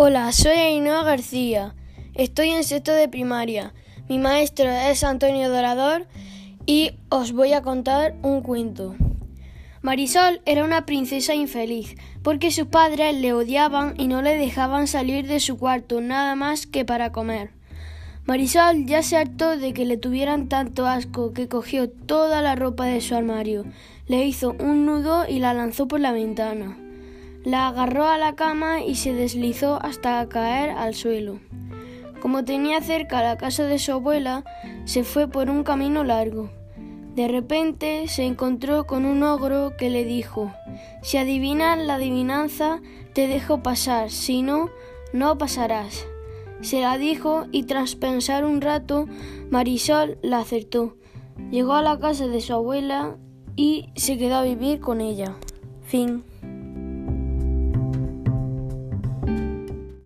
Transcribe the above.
Hola, soy Ainhoa García. Estoy en sexto de primaria. Mi maestro es Antonio Dorador y os voy a contar un cuento. Marisol era una princesa infeliz porque sus padres le odiaban y no le dejaban salir de su cuarto nada más que para comer. Marisol ya se hartó de que le tuvieran tanto asco que cogió toda la ropa de su armario, le hizo un nudo y la lanzó por la ventana. La agarró a la cama y se deslizó hasta caer al suelo. Como tenía cerca la casa de su abuela, se fue por un camino largo. De repente se encontró con un ogro que le dijo Si adivinas la adivinanza, te dejo pasar, si no, no pasarás. Se la dijo y tras pensar un rato, Marisol la acertó. Llegó a la casa de su abuela y se quedó a vivir con ella. Fin.